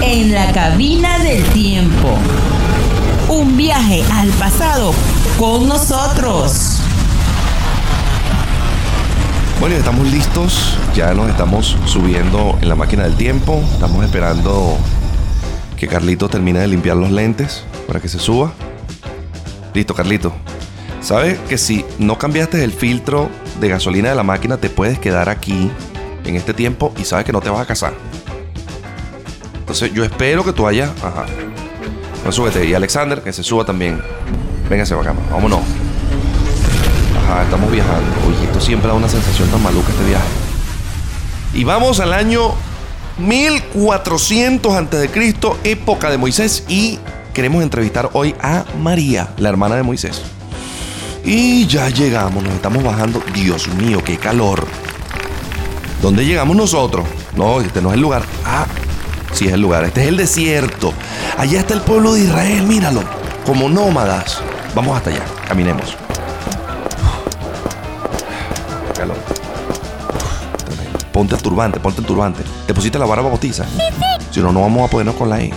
En la cabina del tiempo. Un viaje al pasado con nosotros. Bueno, estamos listos. Ya nos estamos subiendo en la máquina del tiempo. Estamos esperando que Carlito termine de limpiar los lentes para que se suba. Listo, Carlito. ¿Sabes que si no cambiaste el filtro de gasolina de la máquina, te puedes quedar aquí en este tiempo y sabes que no te vas a casar? Entonces yo espero que tú vayas. Ajá. No súbete. Y Alexander, que se suba también. Véngase para acá, vámonos. Ajá, estamos viajando. Oye, esto siempre da una sensación tan maluca este viaje. Y vamos al año 1400 a.C., época de Moisés. Y queremos entrevistar hoy a María, la hermana de Moisés. Y ya llegamos, nos estamos bajando. Dios mío, qué calor. ¿Dónde llegamos nosotros? No, este no es el lugar. Ah, sí es el lugar. Este es el desierto. Allá está el pueblo de Israel, míralo. Como nómadas. Vamos hasta allá, caminemos. Calor. Ponte el turbante, ponte el turbante. ¿Te pusiste la barba botiza? Si no, no vamos a podernos con la E.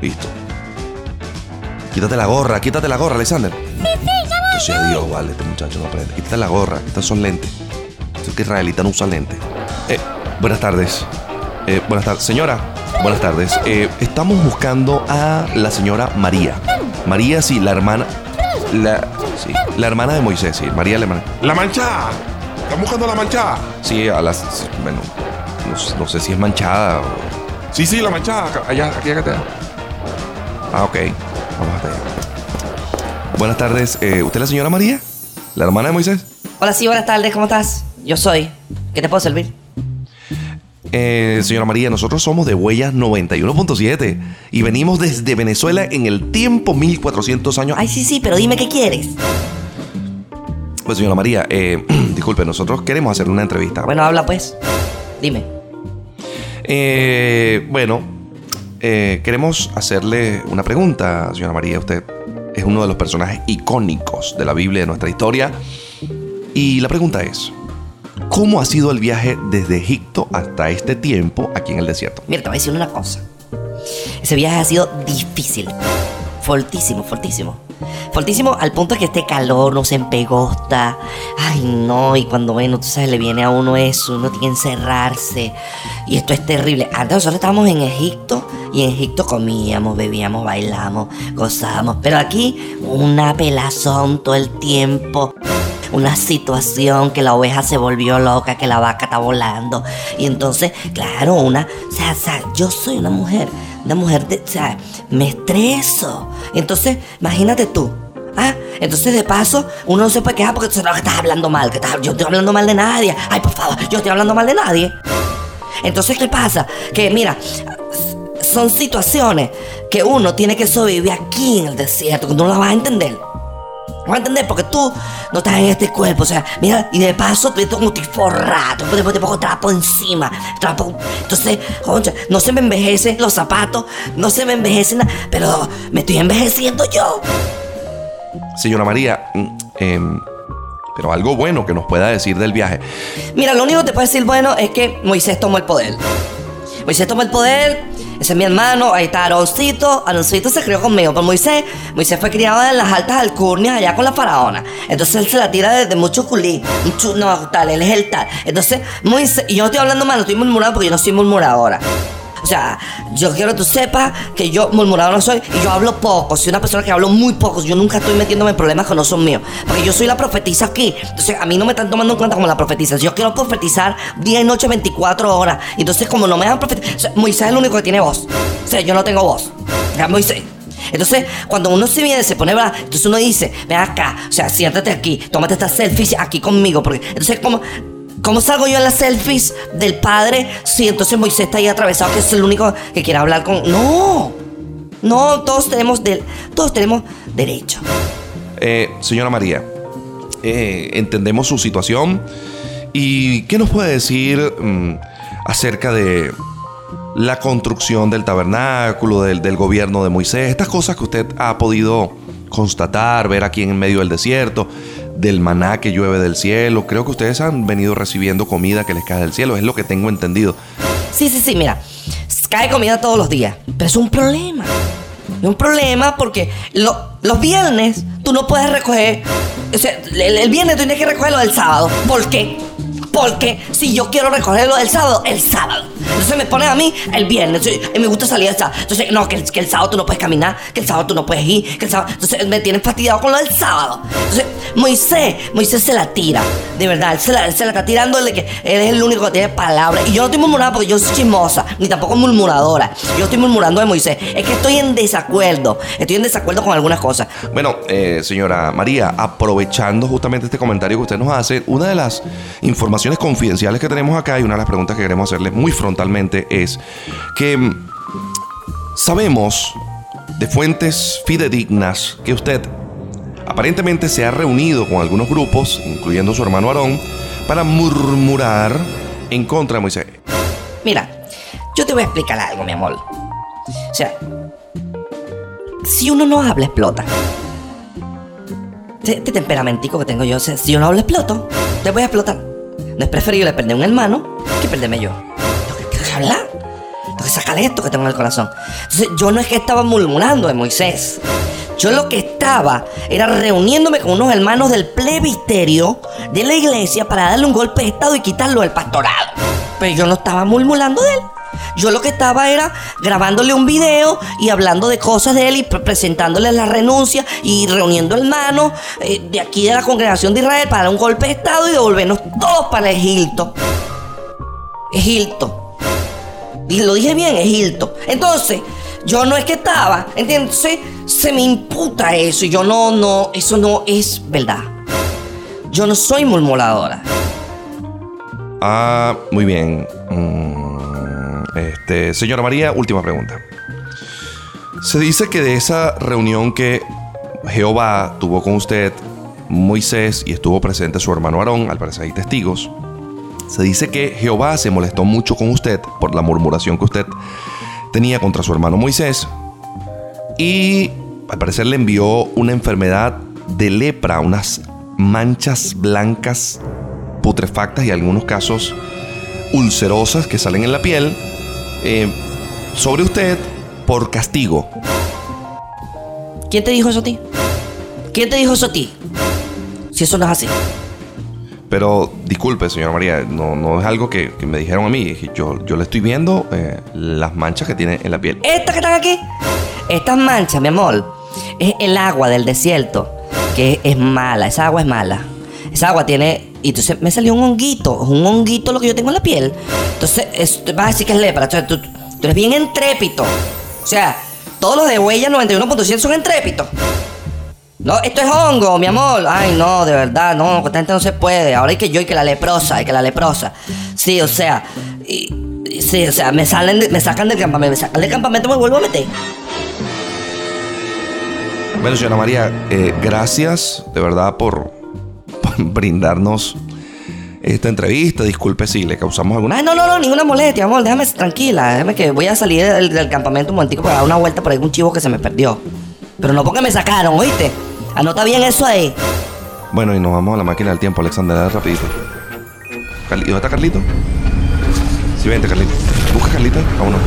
Listo. Quítate la gorra, quítate la gorra, Alexander. Yo sea Dios, vale, este muchacho no aprende. Quítate la gorra, estos son lentes. Que israelita no usa lentes. Eh, buenas tardes. Eh, buenas tardes. Señora, buenas tardes. Eh, estamos buscando a la señora María. María, sí, la hermana. La, sí, la hermana de Moisés, sí. María, la hermana. ¡La mancha! ¿Están buscando la mancha? Sí, a las. Bueno, no, no sé si es manchada o. Sí, sí, la mancha. Allá, aquí, acá está. Ah, ok. Vamos hasta allá. Buenas tardes. Eh, ¿Usted es la señora María? ¿La hermana de Moisés? Hola, sí, buenas tardes, ¿cómo estás? Yo soy. ¿Qué te puedo servir? Eh, señora María, nosotros somos de Huellas 91.7 y venimos desde Venezuela en el tiempo 1400 años. Ay, sí, sí, pero dime qué quieres. Pues señora María, eh, disculpe, nosotros queremos hacer una entrevista. Bueno, habla pues. Dime. Eh, bueno, eh, queremos hacerle una pregunta, señora María. Usted es uno de los personajes icónicos de la Biblia, de nuestra historia. Y la pregunta es, ¿cómo ha sido el viaje desde Egipto hasta este tiempo aquí en el desierto? Mira, te voy a decir una cosa. Ese viaje ha sido difícil. Fortísimo, fortísimo. Fortísimo al punto de que este calor no se empegosta. Ay, no. Y cuando, bueno, tú sabes, le viene a uno eso, uno tiene que encerrarse. Y esto es terrible. Antes nosotros estábamos en Egipto y en Egipto comíamos, bebíamos, bailamos, gozábamos. Pero aquí, una pelazón todo el tiempo una situación que la oveja se volvió loca, que la vaca está volando. Y entonces, claro, una, o sea, o sea, yo soy una mujer, una mujer, de, o sea, me estreso. Entonces, imagínate tú. ¿Ah? Entonces de paso uno no se puede quejar porque tú que estás hablando mal, que estás, yo estoy hablando mal de nadie. Ay, por favor, yo estoy hablando mal de nadie. Entonces, ¿qué pasa? Que mira, son situaciones que uno tiene que sobrevivir aquí en el desierto, que no las vas a entender. A entender porque tú no estás en este cuerpo. O sea, mira, y de paso como estoy forrado. Después te pongo trapo encima. Trapo. Entonces, concha, no se me envejecen los zapatos. No se me envejecen nada. Pero me estoy envejeciendo yo. Señora María, mm, em, pero algo bueno que nos pueda decir del viaje. Mira, lo único que te puedo decir bueno es que Moisés tomó el poder. Moisés tomó el poder. Ese es mi hermano, ahí está Aaroncito. Aaroncito se crió conmigo, pero Moisés, Moisés fue criado en las altas alcurnias allá con la faraona. Entonces él se la tira desde mucho culí. Mucho- no, tal, él es el tal. Entonces, Moisés, y yo no estoy hablando mal, no estoy murmurando porque yo no soy murmuradora. O sea, yo quiero que tú sepas que yo murmurador no soy y yo hablo poco. Soy una persona que hablo muy poco. Yo nunca estoy metiéndome en problemas que no son míos. Porque yo soy la profetisa aquí. Entonces, a mí no me están tomando en cuenta como la profetisa. Yo quiero profetizar día y noche 24 horas. Entonces, como no me dan profetizar. Moisés es el único que tiene voz. O sea, yo no tengo voz. Ya, Moisés. Entonces, cuando uno se viene, se pone bravo, entonces uno dice, ven acá, o sea, siéntate aquí, tómate esta selfie aquí conmigo, porque entonces como, ¿cómo salgo yo en las selfies del padre si entonces Moisés está ahí atravesado, que es el único que quiere hablar con... No, no, todos tenemos, del, todos tenemos derecho. Eh, señora María, eh, entendemos su situación y ¿qué nos puede decir mm, acerca de la construcción del tabernáculo, del, del gobierno de Moisés, estas cosas que usted ha podido constatar, ver aquí en medio del desierto? Del maná que llueve del cielo. Creo que ustedes han venido recibiendo comida que les cae del cielo, es lo que tengo entendido. Sí, sí, sí, mira. Cae comida todos los días. Pero es un problema. Es un problema porque lo- los viernes tú no puedes recoger. O sea, el, el viernes tú tienes que recogerlo del sábado. ¿Por qué? Porque si yo quiero recogerlo del sábado, el sábado. Entonces me ponen a mí el viernes. Y me gusta salir el sábado. Entonces, no, que, el- sábado tú no puedes caminar, que el sábado tú no puedes ir, que el sábado. Entonces me tienen fastidiado con lo del sábado. Entonces, Moisés, Moisés se la tira. De verdad, él se la, se la está tirando de que él es el único que tiene palabras. Y yo no estoy murmurando porque yo soy chismosa, ni tampoco murmuradora. Yo estoy murmurando de Moisés. Es que estoy en desacuerdo. Estoy en desacuerdo con algunas cosas. Bueno, eh, señora María, aprovechando justamente este comentario que usted nos hace, una de las informaciones confidenciales que tenemos acá y una de las preguntas que queremos hacerle muy es que mm, sabemos de fuentes fidedignas que usted aparentemente se ha reunido con algunos grupos, incluyendo su hermano Aarón, para murmurar en contra de Moisés. Mira, yo te voy a explicar algo, mi amor. O sea, si uno no habla, explota. Este, este temperamentico que tengo yo, si yo no hablo, exploto. Te voy a explotar. No es preferible perder un hermano que perderme yo. Hablar. Tengo que sacarle esto que tengo en el corazón. Entonces, yo no es que estaba murmurando de Moisés. Yo lo que estaba era reuniéndome con unos hermanos del plebisterio de la iglesia para darle un golpe de estado y quitarlo del pastorado. Pero yo no estaba murmurando de él. Yo lo que estaba era grabándole un video y hablando de cosas de él y pre- presentándole la renuncia y reuniendo hermanos eh, de aquí de la congregación de Israel para dar un golpe de estado y devolvernos todos para Egipto. Egipto. Lo dije bien, Egipto. Entonces, yo no es que estaba. Entonces, se me imputa eso y yo no, no, eso no es verdad. Yo no soy murmuradora. Ah, muy bien. Mm, Este, señora María, última pregunta. Se dice que de esa reunión que Jehová tuvo con usted, Moisés, y estuvo presente su hermano Aarón, al parecer hay testigos, se dice que Jehová se molestó mucho con usted por la murmuración que usted tenía contra su hermano Moisés y al parecer le envió una enfermedad de lepra, unas manchas blancas putrefactas y en algunos casos ulcerosas que salen en la piel eh, sobre usted por castigo. ¿Quién te dijo eso a ti? ¿Quién te dijo eso a ti? Si eso no es así. Pero disculpe, señora María, no, no es algo que, me dijeron a mí. Yo, yo le estoy viendo eh, las manchas que tiene en la piel. Estas que están aquí, estas manchas, mi amor, es el agua del desierto, que es mala, esa agua es mala. Esa agua tiene. Y entonces me salió un honguito, un honguito lo que yo tengo en la piel. Entonces, es- vas a decir que es lepra. Tú, tú eres bien entrépito. O sea, todos los de huella 91.100 son entrépitos. No, esto es hongo, mi amor. Ay, no, de verdad, no, con esta gente no se puede. Ahora hay que yo y que la leprosa, y que la leprosa. Sí, o sea, y- y- sí, o sea, me salen, de- me sacan del campamento, me sacan del campamento me vuelvo a meter. Bueno, señora María, eh, gracias de verdad por, por brindarnos esta entrevista. Disculpe si le causamos alguna... Ay, no, no, no, ninguna molestia, amor, déjame tranquila, déjame que voy a salir del, del campamento un momentico para dar una vuelta por un chivo que se me perdió. Pero no porque me sacaron, ¿oíste? Anota bien eso ahí. Bueno, y nos vamos a la máquina del tiempo, Alexander, rapidito. Carli- ¿Dónde está Carlito? Sí, vente, Carlito. Busca a Carlito. Vámonos.